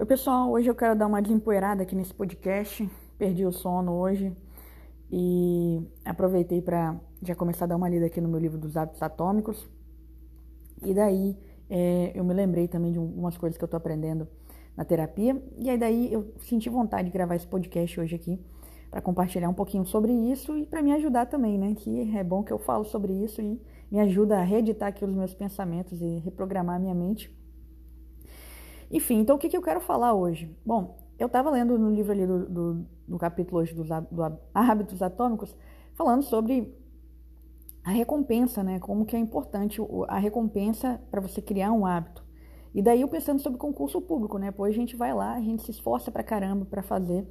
Oi, pessoal. Hoje eu quero dar uma desempoeirada aqui nesse podcast. Perdi o sono hoje e aproveitei para já começar a dar uma lida aqui no meu livro dos hábitos atômicos. E daí é, eu me lembrei também de umas coisas que eu estou aprendendo na terapia. E aí daí eu senti vontade de gravar esse podcast hoje aqui para compartilhar um pouquinho sobre isso e para me ajudar também, né? Que é bom que eu falo sobre isso e me ajuda a reeditar aqui os meus pensamentos e reprogramar a minha mente enfim, então o que, que eu quero falar hoje? Bom, eu estava lendo no livro ali do, do, do capítulo hoje dos do hábitos atômicos, falando sobre a recompensa, né? Como que é importante a recompensa para você criar um hábito. E daí eu pensando sobre concurso público, né? Pois a gente vai lá, a gente se esforça para caramba para fazer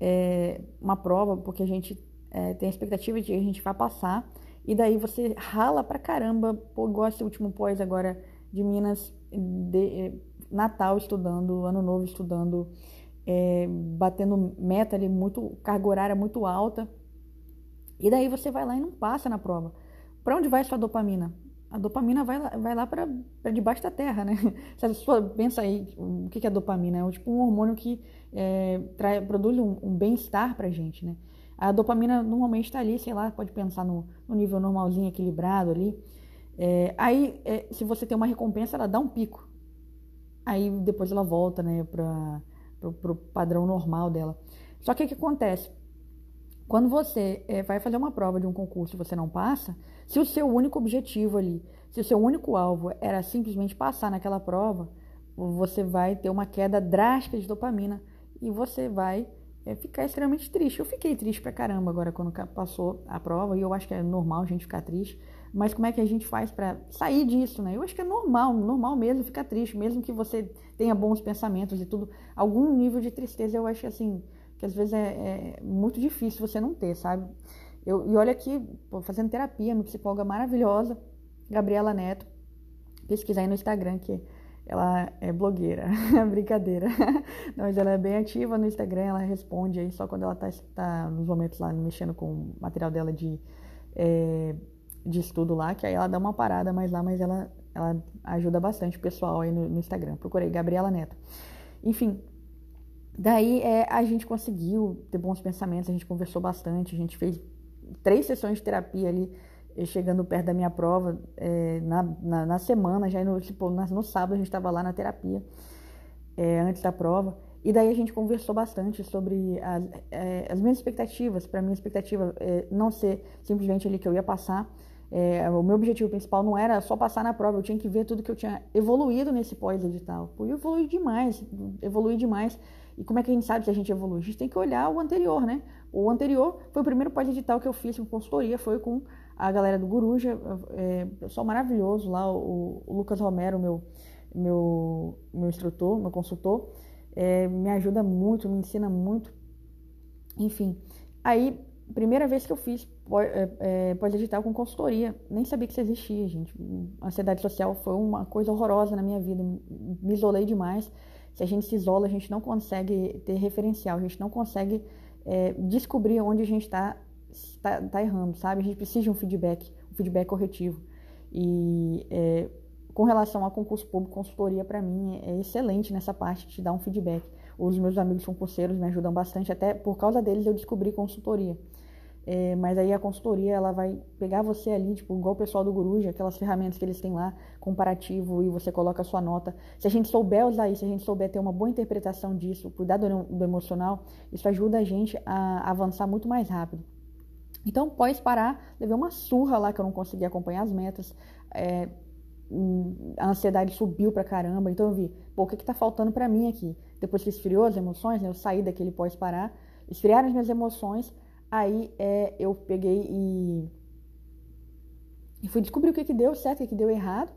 é, uma prova, porque a gente é, tem a expectativa de que a gente vai passar. E daí você rala para caramba, pô, igual esse último pós agora de Minas, de, Natal estudando, Ano Novo estudando, é, batendo meta ali muito, carga horária muito alta. E daí você vai lá e não passa na prova. Para onde vai sua dopamina? A dopamina vai lá, vai lá para debaixo da terra, né? Você pensa aí, o que é dopamina? É tipo um hormônio que é, trai, produz um, um bem-estar pra gente, né? A dopamina normalmente está ali, sei lá, pode pensar no, no nível normalzinho, equilibrado ali. É, aí, é, se você tem uma recompensa, ela dá um pico. Aí depois ela volta, né, para o padrão normal dela. Só que o que acontece? Quando você é, vai fazer uma prova de um concurso e você não passa, se o seu único objetivo ali, se o seu único alvo era simplesmente passar naquela prova, você vai ter uma queda drástica de dopamina e você vai é, ficar extremamente triste. Eu fiquei triste pra caramba agora quando passou a prova e eu acho que é normal a gente ficar triste. Mas como é que a gente faz para sair disso, né? Eu acho que é normal, normal mesmo ficar triste, mesmo que você tenha bons pensamentos e tudo. Algum nível de tristeza eu acho assim, que às vezes é, é muito difícil você não ter, sabe? Eu, e olha aqui, fazendo terapia, uma psicóloga maravilhosa, Gabriela Neto. Pesquisar aí no Instagram, que ela é blogueira, brincadeira. Não, mas ela é bem ativa no Instagram, ela responde aí só quando ela tá, tá nos momentos lá mexendo com o material dela de é, de estudo lá, que aí ela dá uma parada mais lá, mas ela, ela ajuda bastante o pessoal aí no, no Instagram. Procurei Gabriela Neto. Enfim, daí é, a gente conseguiu ter bons pensamentos, a gente conversou bastante, a gente fez três sessões de terapia ali, eh, chegando perto da minha prova, é, na, na, na, semana, já no, tipo, no sábado a gente estava lá na terapia, é, antes da prova. E daí a gente conversou bastante sobre as, é, as minhas expectativas. Para mim, a expectativa não ser simplesmente ali que eu ia passar, é, o meu objetivo principal não era só passar na prova, eu tinha que ver tudo que eu tinha evoluído nesse pós-edital. Eu evolui demais, evolui demais. E como é que a gente sabe se a gente evolui? A gente tem que olhar o anterior, né? O anterior foi o primeiro pós-edital que eu fiz com consultoria, foi com a galera do Guruja, é, pessoal maravilhoso lá, o, o, Lucas Romero, meu, meu, meu instrutor, meu consultor, é, me ajuda muito, me ensina muito. Enfim, aí primeira vez que eu fiz é, é, pós-digital com consultoria. Nem sabia que isso existia, gente. A ansiedade social foi uma coisa horrorosa na minha vida. Me isolei demais. Se a gente se isola, a gente não consegue ter referencial, a gente não consegue é, descobrir onde a gente está tá, tá, errando, sabe? A gente precisa de um feedback, um feedback corretivo. E é, com relação a concurso público, consultoria para mim é excelente nessa parte de dar um feedback. Os meus amigos concurseiros me ajudam bastante, até por causa deles eu descobri consultoria. É, mas aí a consultoria ela vai pegar você ali, tipo, igual o pessoal do Guruja, aquelas ferramentas que eles têm lá, comparativo, e você coloca a sua nota. Se a gente souber usar isso, se a gente souber ter uma boa interpretação disso, cuidar do, do emocional, isso ajuda a gente a avançar muito mais rápido. Então, pós parar, levei uma surra lá que eu não consegui acompanhar as metas. É, a ansiedade subiu pra caramba. Então eu vi, pô, o que que tá faltando para mim aqui? Depois que esfriou as emoções, né, eu saí daquele pós parar, esfriaram as minhas emoções, Aí é, eu peguei e, e fui descobrir o que, que deu certo, o que, que deu errado.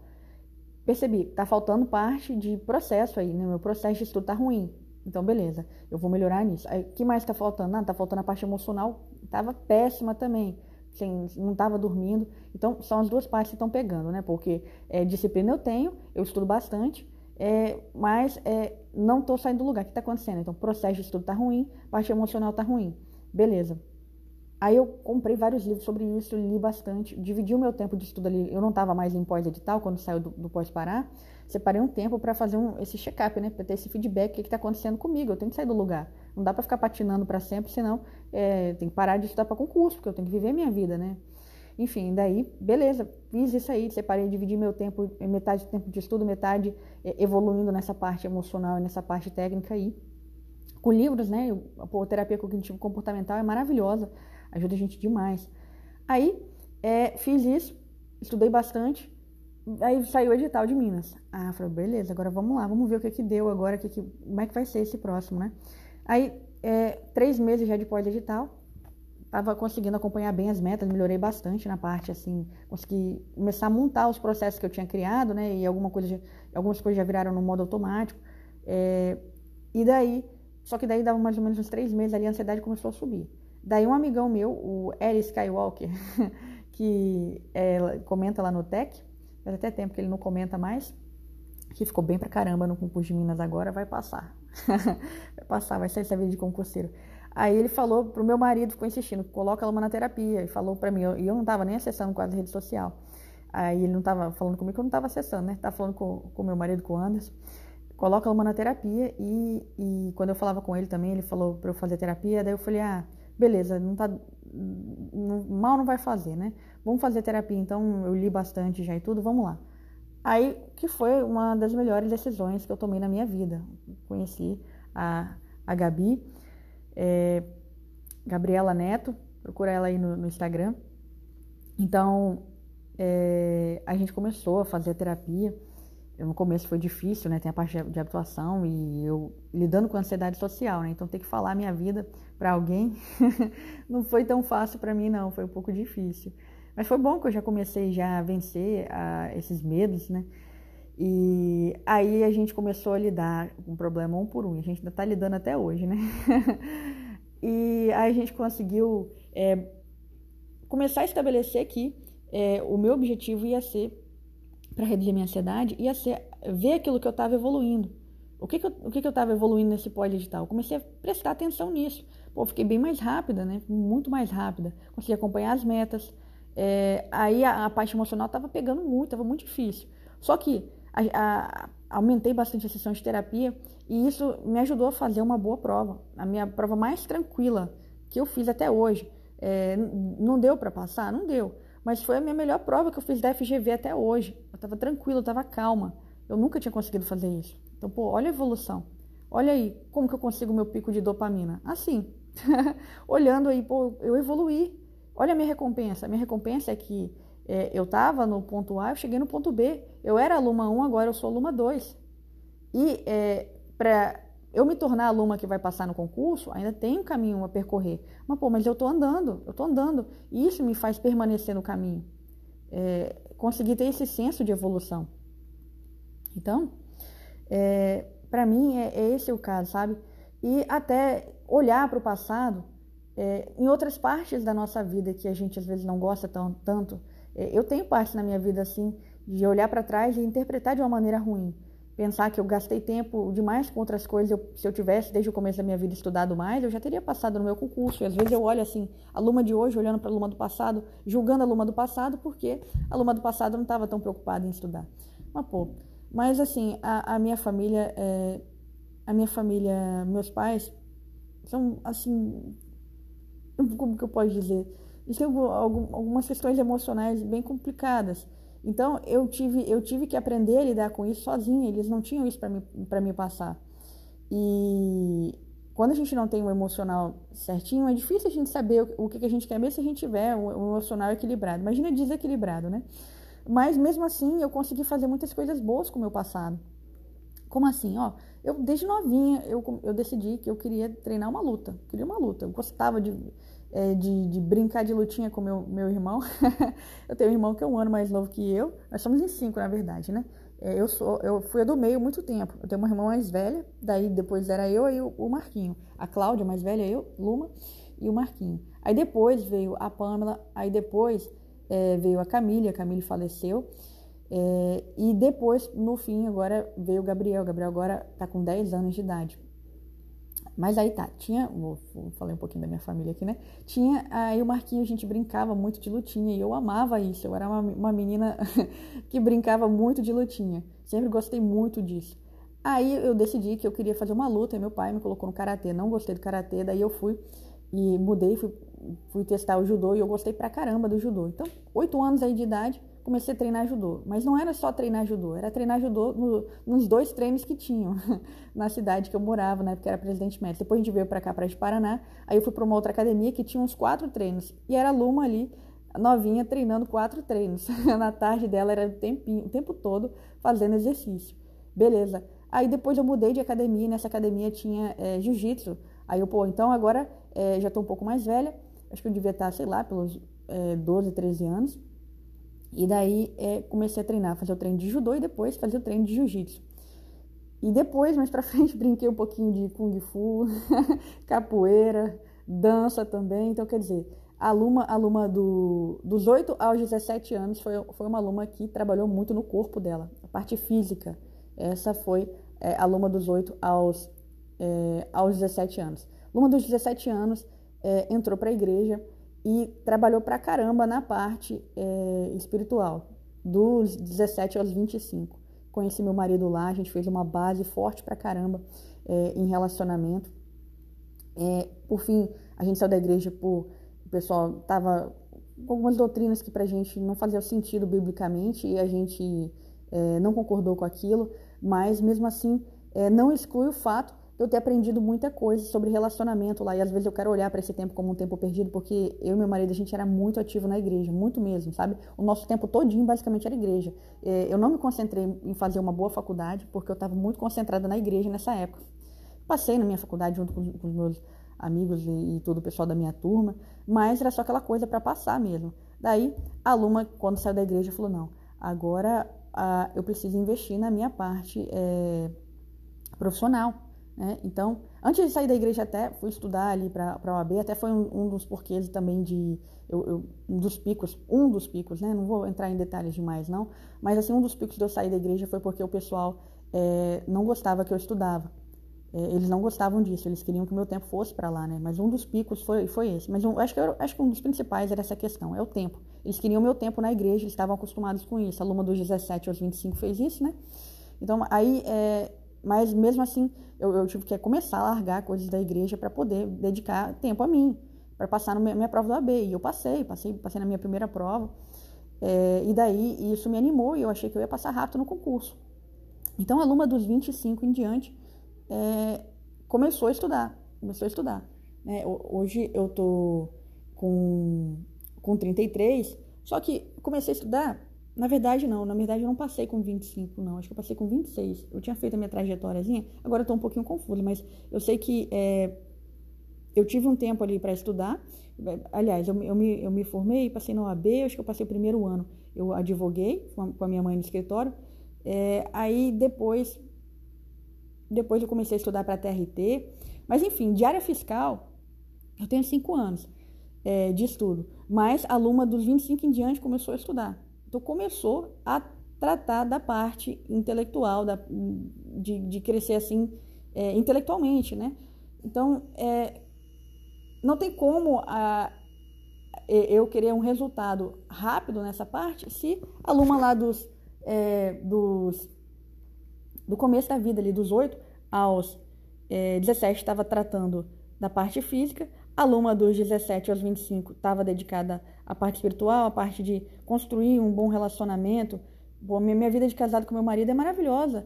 Percebi, tá faltando parte de processo aí, né? Meu processo de estudo tá ruim. Então, beleza, eu vou melhorar nisso. Aí, o que mais tá faltando? Ah, tá faltando a parte emocional, tava péssima também. Sem, não estava dormindo. Então, são as duas partes que estão pegando, né? Porque é, disciplina eu tenho, eu estudo bastante, é, mas é, não estou saindo do lugar. O que está acontecendo? Então, o processo de estudo está ruim, parte emocional está ruim. Beleza. Aí eu comprei vários livros sobre isso, li bastante, dividi o meu tempo de estudo ali. Eu não estava mais em pós-edital, quando saiu do, do pós-parar. Separei um tempo para fazer um, esse check-up, né? Para ter esse feedback, o que está acontecendo comigo. Eu tenho que sair do lugar. Não dá para ficar patinando para sempre, senão é, tem que parar de estudar para concurso, porque eu tenho que viver minha vida, né? Enfim, daí, beleza, fiz isso aí, separei, dividi meu tempo, metade do tempo de estudo, metade é, evoluindo nessa parte emocional e nessa parte técnica aí. Com livros, né? A terapia cognitivo comportamental é maravilhosa ajuda a gente demais. Aí, é, fiz isso, estudei bastante, aí saiu o edital de Minas. Ah, falei, beleza, agora vamos lá, vamos ver o que que deu agora, que que, como é que vai ser esse próximo, né? Aí, é, três meses já de pós-edital, estava conseguindo acompanhar bem as metas, melhorei bastante na parte, assim, consegui começar a montar os processos que eu tinha criado, né, e alguma coisa, algumas coisas já viraram no modo automático, é, e daí, só que daí dava mais ou menos uns três meses ali, a ansiedade começou a subir. Daí um amigão meu, o Eric Skywalker, que é, comenta lá no Tech, faz até tempo que ele não comenta mais, que ficou bem pra caramba no concurso de Minas agora, vai passar. vai passar, vai sair essa vida de concurseiro. Aí ele falou pro meu marido, ficou insistindo, coloca ela na terapia, e falou pra mim, e eu, não tava nem acessando quase rede social. Aí ele não tava falando comigo, eu não tava acessando, né? Tava falando com o meu marido, com o Anderson. Coloca ela na terapia, e, e quando eu falava com ele também, ele falou pra eu fazer terapia, daí eu falei, ah, beleza, não tá, mal não vai fazer, né? Vamos fazer terapia, então eu li bastante já e tudo, vamos lá. Aí, que foi uma das melhores decisões que eu tomei na minha vida. Conheci a, a Gabi, é, Gabriela Neto, procura ela aí no, no Instagram. Então, é, a gente começou a fazer terapia no começo foi difícil, né? Tem a parte de habituação e eu lidando com a ansiedade social, né? Então ter que falar a minha vida para alguém não foi tão fácil para mim, não. Foi um pouco difícil. Mas foi bom que eu já comecei já a vencer a, esses medos, né? E aí a gente começou a lidar com o problema um por um. A gente ainda está lidando até hoje, né? e aí a gente conseguiu é, começar a estabelecer que é, o meu objetivo ia ser para reduzir minha ansiedade ia ser ver aquilo que eu estava evoluindo. O que, que eu, o que, que eu estava evoluindo nesse pós-digital? Comecei a prestar atenção nisso. Pô, fiquei bem mais rápida, né? Muito mais rápida. Consegui acompanhar as metas. É, aí a, a, parte emocional estava pegando muito, estava muito difícil. Só que a, a, aumentei bastante a sessão de terapia e isso me ajudou a fazer uma boa prova. A minha prova mais tranquila que eu fiz até hoje. É, não deu para passar? Não deu. Mas foi a minha melhor prova que eu fiz da FGV até hoje. Eu estava tranquila, eu estava calma. Eu nunca tinha conseguido fazer isso. Então, pô, olha a evolução. Olha aí, como que eu consigo meu pico de dopamina? Assim. Olhando aí, pô, eu evoluí. Olha a minha recompensa. A minha recompensa é que é, eu estava no ponto A, eu cheguei no ponto B. Eu era aluna 1, agora eu sou aluna 2. E é, para eu me tornar aluna que vai passar no concurso, ainda tem um caminho a percorrer. Mas, pô, mas eu estou andando, eu estou andando. E isso me faz permanecer no caminho. É, conseguir ter esse senso de evolução. Então, é, para mim, é, é, esse o caso, sabe? E até olhar para o passado, é, em outras partes da nossa vida que a gente às vezes não gosta tão, tanto. É, eu tenho parte na minha vida assim, de olhar para trás e interpretar de uma maneira ruim pensar que eu gastei tempo demais com outras coisas. Eu, se eu tivesse desde o começo da minha vida estudado mais, eu já teria passado no meu concurso. E às vezes eu olho assim, a Luma de hoje olhando para a Luma do passado, julgando a Luma do passado, porque a Luma do passado não estava tão preocupada em estudar. Mas pô, mas assim, a, a minha família, é, a minha família, meus pais são assim, como que eu posso dizer? Eles têm algumas questões emocionais bem complicadas. Então eu tive, eu tive que aprender a lidar com isso sozinha, eles não tinham isso para me, me passar. E quando a gente não tem o emocional certinho, é difícil a gente saber o, o que, que a gente quer, mesmo se a gente tiver o, o emocional equilibrado. Imagina desequilibrado, né? Mas mesmo assim, eu consegui fazer muitas coisas boas com o meu passado. Como assim? Ó, eu desde novinha eu, eu decidi que eu queria treinar uma luta, queria uma luta. Eu gostava de é, de, de, brincar de lutinha com meu, meu irmão. eu tenho um irmão que é um ano mais novo que eu. Nós somos em cinco, na verdade, né? É, eu, sou, eu fui a do meio muito tempo. Eu tenho uma irmã mais velha, daí depois era eu e o, o Marquinho. A Cláudia, mais velha, eu, Luma, e o Marquinho. Aí depois veio a Pamela, aí depois é, veio a Camille, a Camille faleceu. É, e depois, no fim, agora veio o Gabriel. O Gabriel agora está com 10 anos de idade. Mas aí tá, tinha, vou, vou falei um pouquinho da minha família aqui, né? Tinha, aí o Marquinho, a gente brincava muito de lutinha e eu amava isso. Eu era uma, uma menina que brincava muito de lutinha. Sempre gostei muito disso. Aí eu decidi que eu queria fazer uma luta e meu pai me colocou no karatê. Não gostei do karatê, daí eu fui e mudei, fui, fui testar o judô e eu gostei pra caramba do judô. Então, oito anos aí de idade, comecei a treinar judô. Mas não era só treinar judô, era treinar judô no, nos dois treinos que tinham na cidade que eu morava, né? Porque era Presidente Médici. Depois a gente veio para cá, para Paraná. Aí eu fui para uma outra academia que tinha uns quatro treinos. E era a Luma ali, novinha, treinando quatro treinos. na tarde dela era o, tempinho, o tempo todo fazendo exercício. Beleza. Aí depois eu mudei de academia e nessa academia tinha é, jiu-jitsu. Aí eu, pô, então agora é, já tô um pouco mais velha. Acho que eu devia estar, sei lá, pelos é, 12, 13 anos. E daí é, comecei a treinar, fazer o treino de judô e depois fazer o treino de jiu-jitsu. E depois, mais pra frente, brinquei um pouquinho de kung fu, capoeira, dança também. Então, quer dizer, aluna, aluna do, dos 8 aos 17 anos foi, foi uma aluna que trabalhou muito no corpo dela, a parte física. Essa foi é, aluna dos 8 aos, é, aos 17 anos. Aluna dos 17 anos é, entrou para a igreja e trabalhou pra caramba na parte é, espiritual, dos 17 aos 25. Conheci meu marido lá, a gente fez uma base forte pra caramba é, em relacionamento. É, por fim, a gente saiu da igreja por. O pessoal tava com algumas doutrinas que pra gente não faziam sentido biblicamente e a gente é, não concordou com aquilo, mas mesmo assim é, não exclui o fato eu ter aprendido muita coisa sobre relacionamento lá. E às vezes eu quero olhar para esse tempo como um tempo perdido, porque eu e meu marido, a gente era muito ativo na igreja, muito mesmo, sabe? O nosso tempo todinho basicamente era igreja. É, eu não me concentrei em fazer uma boa faculdade, porque eu estava muito concentrada na igreja nessa época. Passei na minha faculdade junto com, com os meus amigos e, e, todo o pessoal da minha turma, mas era só aquela coisa para passar mesmo. Daí, a Luma, quando saiu da igreja, falou: não, agora ah, eu preciso investir na minha parte é, profissional né? Então, antes de sair da igreja até fui estudar ali para a OAB, até foi um, um, dos porquês também de eu, eu, um dos picos, um dos picos, né? Não vou entrar em detalhes demais não, mas assim um dos picos de eu sair da igreja foi porque o pessoal é, não gostava que eu estudava. É, eles não gostavam disso, eles queriam que o meu tempo fosse para lá, né? Mas um dos picos foi, foi esse. Mas um, acho, que eu, acho que um dos principais era essa questão, é o tempo. Eles queriam meu tempo na igreja, eles estavam acostumados com isso. A Luma dos 17 aos 25 fez isso, né? Então, aí, é, mas mesmo assim, eu, eu, tive que começar a largar coisas da igreja para poder dedicar tempo a mim, para passar na minha, minha, prova do AB. E eu passei, passei, passei na minha primeira prova. É, e daí isso me animou e eu achei que eu ia passar rápido no concurso. Então, a aluna dos 25 em diante é, começou a estudar. Começou a estudar. Né? Hoje eu tô com, com 33, só que comecei a estudar na verdade, não. Na verdade, eu não passei com 25, não. Acho que eu passei com 26. Eu tinha feito a minha trajetóriazinha. Agora eu tô um pouquinho confusa, mas eu sei que é, eu tive um tempo ali para estudar. Aliás, eu, eu, me, eu me formei, passei na OAB, acho que eu passei o primeiro ano. Eu advoguei com a minha mãe no escritório. É, aí depois, depois eu comecei a estudar para a TRT. Mas enfim, de área fiscal, eu tenho cinco anos é, de estudo. Mas a aluna dos 25 em diante começou a estudar. Então começou a tratar da parte intelectual, da, de, de crescer assim é, intelectualmente, né? Então é, não tem como a, eu querer um resultado rápido nessa parte se a Luma lá dos, é, dos do começo da vida ali dos 8 aos é, 17 estava tratando da parte física, a Luma dos 17 aos 25 estava dedicada à parte espiritual, à parte de construir um bom relacionamento. Bom, minha vida de casado com meu marido é maravilhosa.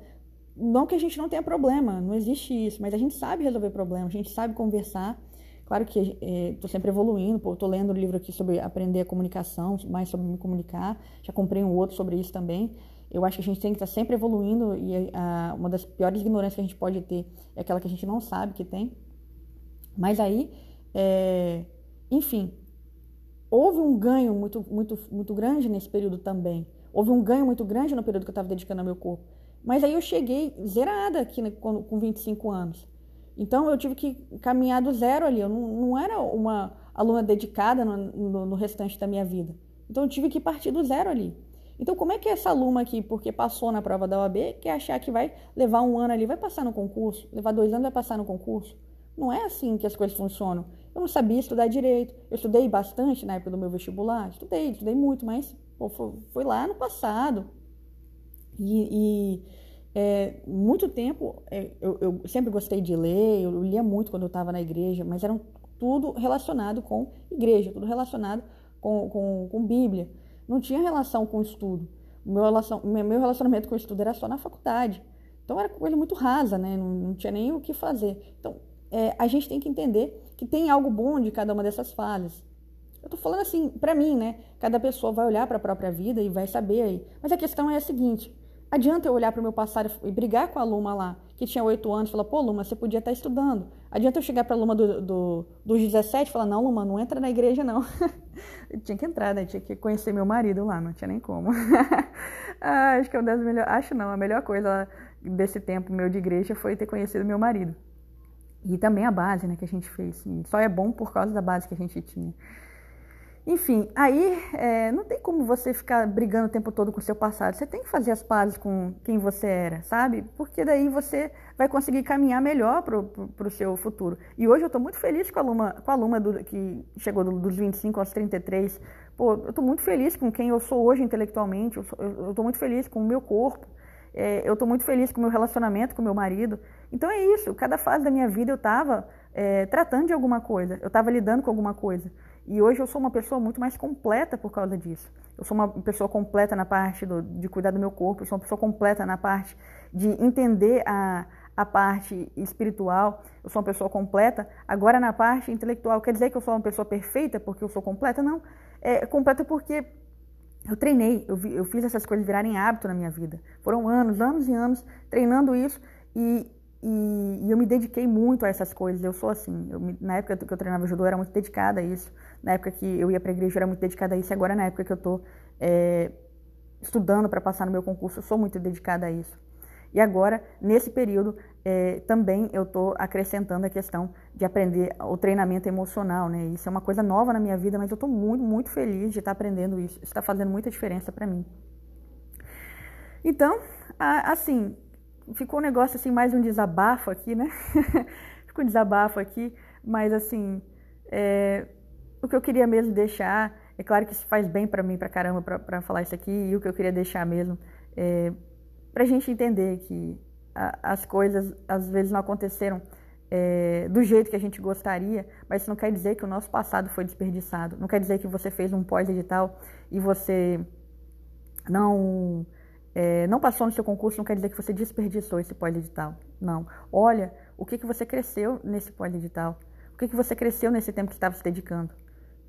Não que a gente não tenha problema, não existe isso, mas a gente sabe resolver problemas, a gente sabe conversar. Claro que estou é, sempre evoluindo, estou lendo um livro aqui sobre aprender a comunicação, mais sobre me comunicar, já comprei um outro sobre isso também. Eu acho que a gente tem que estar tá sempre evoluindo e a, uma das piores ignorâncias que a gente pode ter é aquela que a gente não sabe que tem. Mas aí é, enfim, houve um ganho muito, muito, muito grande nesse período também. Houve um ganho muito grande no período que eu estava dedicando ao meu corpo. Mas aí eu cheguei zerada aqui né, com, com 25 anos. Então eu tive que caminhar do zero ali. Eu não, não era uma aluna dedicada no, no, no, restante da minha vida. Então eu tive que partir do zero ali. Então como é que essa aluna aqui, porque passou na prova da OAB, quer achar que vai levar um ano ali, vai passar no concurso? Levar dois anos vai passar no concurso? Não é assim que as coisas funcionam. Eu não sabia estudar direito. Eu estudei bastante na época do meu vestibular. Estudei, estudei muito, mas pô, foi, lá no passado. E, e é, muito tempo, é, eu, eu, sempre gostei de ler, eu lia muito quando eu estava na igreja, mas eram tudo relacionado com igreja, tudo relacionado com, com, com Bíblia. Não tinha relação com estudo. Meu, relação, meu relacionamento com o estudo era só na faculdade. Então era coisa muito rasa, né? Não, não tinha nem o que fazer. Então é, a gente tem que entender que tem algo bom de cada uma dessas fases. Eu tô falando assim, para mim, né? Cada pessoa vai olhar para a própria vida e vai saber aí. Mas a questão é a seguinte: adianta eu olhar para o meu passado e brigar com a Luma lá, que tinha oito anos, e falar, pô, Luma, você podia estar tá estudando. Adianta eu chegar para a Luma do, do, dos 17 e falar, não, Luma, não entra na igreja, não. tinha que entrar, né? Tinha que conhecer meu marido lá, não tinha nem como. ah, acho que é uma das melhores. Acho não, a melhor coisa desse tempo meu de igreja foi ter conhecido meu marido. E também a base né, que a gente fez. Só é bom por causa da base que a gente tinha. Enfim, aí é, não tem como você ficar brigando o tempo todo com o seu passado. Você tem que fazer as pazes com quem você era, sabe? Porque daí você vai conseguir caminhar melhor para o seu futuro. E hoje eu estou muito feliz com a aluna, com a do, que chegou dos 25 aos 33. Pô, eu estou muito feliz com quem eu sou hoje intelectualmente. Eu estou muito feliz com o meu corpo. É, eu estou muito feliz com o meu relacionamento com meu marido. Então é isso. Cada fase da minha vida eu estava é, tratando de alguma coisa. Eu estava lidando com alguma coisa. E hoje eu sou uma pessoa muito mais completa por causa disso. Eu sou uma pessoa completa na parte do, de cuidar do meu corpo, eu sou uma pessoa completa na parte de entender a, a parte espiritual, eu sou uma pessoa completa. Agora, na parte intelectual, quer dizer que eu sou uma pessoa perfeita porque eu sou completa? Não. É completa porque eu treinei, eu, vi, eu fiz essas coisas virarem hábito na minha vida. Foram anos, anos e anos treinando isso e e, e, eu me dediquei muito a essas coisas. Eu sou assim. Eu, na época que eu treinava judô, eu era muito dedicada a isso. Na época que eu ia para a igreja, eu era muito dedicada a isso. Agora, na época que eu estou é, estudando para passar no meu concurso, eu sou muito dedicada a isso. E agora, nesse período, é, também eu estou acrescentando a questão de aprender o treinamento emocional. Né? Isso é uma coisa nova na minha vida, mas eu estou muito, muito feliz de estar aprendendo isso. Está fazendo muita diferença para mim. Então, assim, ficou um negócio assim, mais um desabafo aqui, né? ficou um desabafo aqui, mas assim, é, o que eu queria mesmo deixar, é claro que isso faz bem para mim, para caramba, para falar isso aqui, e o que eu queria deixar mesmo, é, para a gente entender que a, as coisas às vezes não aconteceram é, do jeito que a gente gostaria, mas isso não quer dizer que o nosso passado foi desperdiçado, não quer dizer que você fez um pós-edital e você não é, não passou no seu concurso não quer dizer que você desperdiçou esse pós-edital. Não. Olha o que, que você cresceu nesse pós-edital. O que, que você cresceu nesse tempo que estava se dedicando.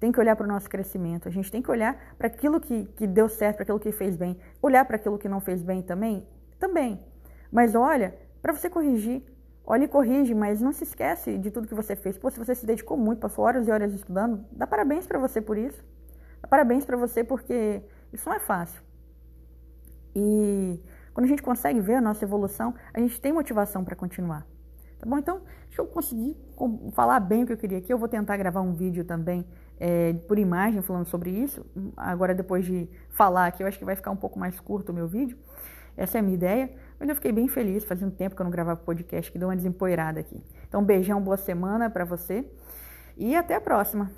Tem que olhar para o nosso crescimento. A gente tem que olhar para aquilo que, que deu certo, para aquilo que fez bem. Olhar para aquilo que não fez bem também? Também. Mas olha, para você corrigir. Olha e corrige, mas não se esquece de tudo que você fez. Pô, se você se dedicou muito, passou horas e horas estudando, dá parabéns para você por isso. Dá parabéns para você porque isso não é fácil. E quando a gente consegue ver a nossa evolução, a gente tem motivação para continuar. Tá bom? Então, deixa eu conseguir falar bem o que eu queria aqui. Eu vou tentar gravar um vídeo também é, por imagem falando sobre isso. Agora, depois de falar aqui, eu acho que vai ficar um pouco mais curto o meu vídeo. Essa é a minha ideia. Mas eu fiquei bem feliz, fazia um tempo que eu não gravava podcast, que deu uma desempoeirada aqui. Então, beijão, boa semana para você e até a próxima.